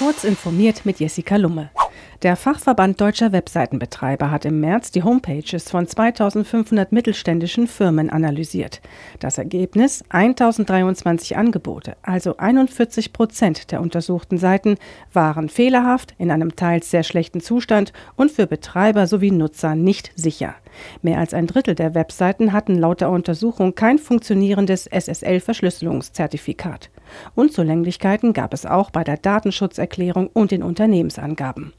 Kurz informiert mit Jessica Lumme. Der Fachverband deutscher Webseitenbetreiber hat im März die Homepages von 2500 mittelständischen Firmen analysiert. Das Ergebnis 1023 Angebote, also 41 Prozent der untersuchten Seiten, waren fehlerhaft, in einem teils sehr schlechten Zustand und für Betreiber sowie Nutzer nicht sicher. Mehr als ein Drittel der Webseiten hatten laut der Untersuchung kein funktionierendes SSL-Verschlüsselungszertifikat. Unzulänglichkeiten gab es auch bei der Datenschutzerklärung und den Unternehmensangaben.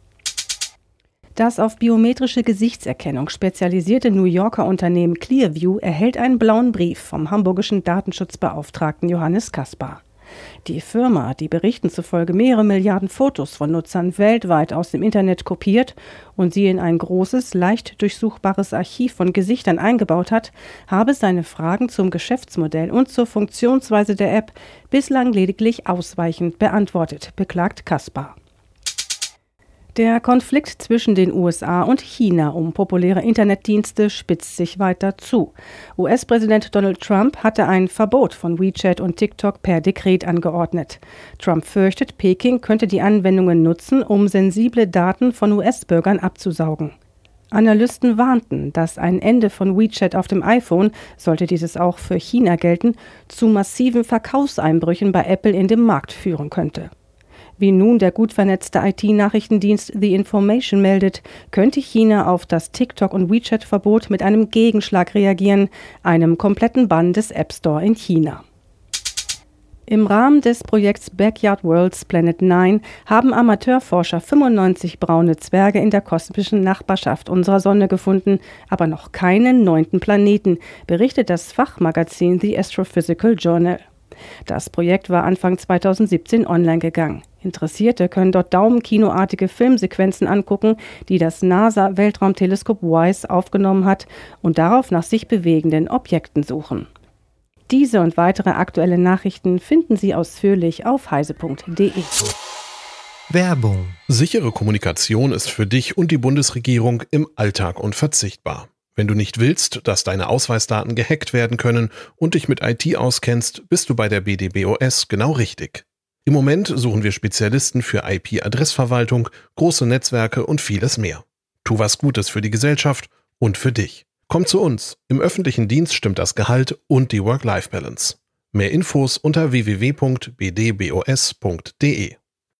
Das auf biometrische Gesichtserkennung spezialisierte New Yorker Unternehmen Clearview erhält einen blauen Brief vom hamburgischen Datenschutzbeauftragten Johannes Kaspar. Die Firma, die Berichten zufolge mehrere Milliarden Fotos von Nutzern weltweit aus dem Internet kopiert und sie in ein großes, leicht durchsuchbares Archiv von Gesichtern eingebaut hat, habe seine Fragen zum Geschäftsmodell und zur Funktionsweise der App bislang lediglich ausweichend beantwortet, beklagt Kaspar. Der Konflikt zwischen den USA und China um populäre Internetdienste spitzt sich weiter zu. US-Präsident Donald Trump hatte ein Verbot von WeChat und TikTok per Dekret angeordnet. Trump fürchtet, Peking könnte die Anwendungen nutzen, um sensible Daten von US-Bürgern abzusaugen. Analysten warnten, dass ein Ende von WeChat auf dem iPhone, sollte dieses auch für China gelten, zu massiven Verkaufseinbrüchen bei Apple in dem Markt führen könnte. Wie nun der gut vernetzte IT-Nachrichtendienst The Information meldet, könnte China auf das TikTok- und WeChat-Verbot mit einem Gegenschlag reagieren, einem kompletten Bann des App Store in China. Im Rahmen des Projekts Backyard Worlds Planet 9 haben Amateurforscher 95 braune Zwerge in der kosmischen Nachbarschaft unserer Sonne gefunden, aber noch keinen neunten Planeten, berichtet das Fachmagazin The Astrophysical Journal. Das Projekt war Anfang 2017 online gegangen. Interessierte können dort daumenkinoartige Filmsequenzen angucken, die das NASA-Weltraumteleskop WISE aufgenommen hat und darauf nach sich bewegenden Objekten suchen. Diese und weitere aktuelle Nachrichten finden Sie ausführlich auf heise.de. Werbung. Sichere Kommunikation ist für dich und die Bundesregierung im Alltag unverzichtbar. Wenn du nicht willst, dass deine Ausweisdaten gehackt werden können und dich mit IT auskennst, bist du bei der BDBOS genau richtig. Im Moment suchen wir Spezialisten für IP-Adressverwaltung, große Netzwerke und vieles mehr. Tu was Gutes für die Gesellschaft und für dich. Komm zu uns. Im öffentlichen Dienst stimmt das Gehalt und die Work-Life-Balance. Mehr Infos unter www.bdbos.de.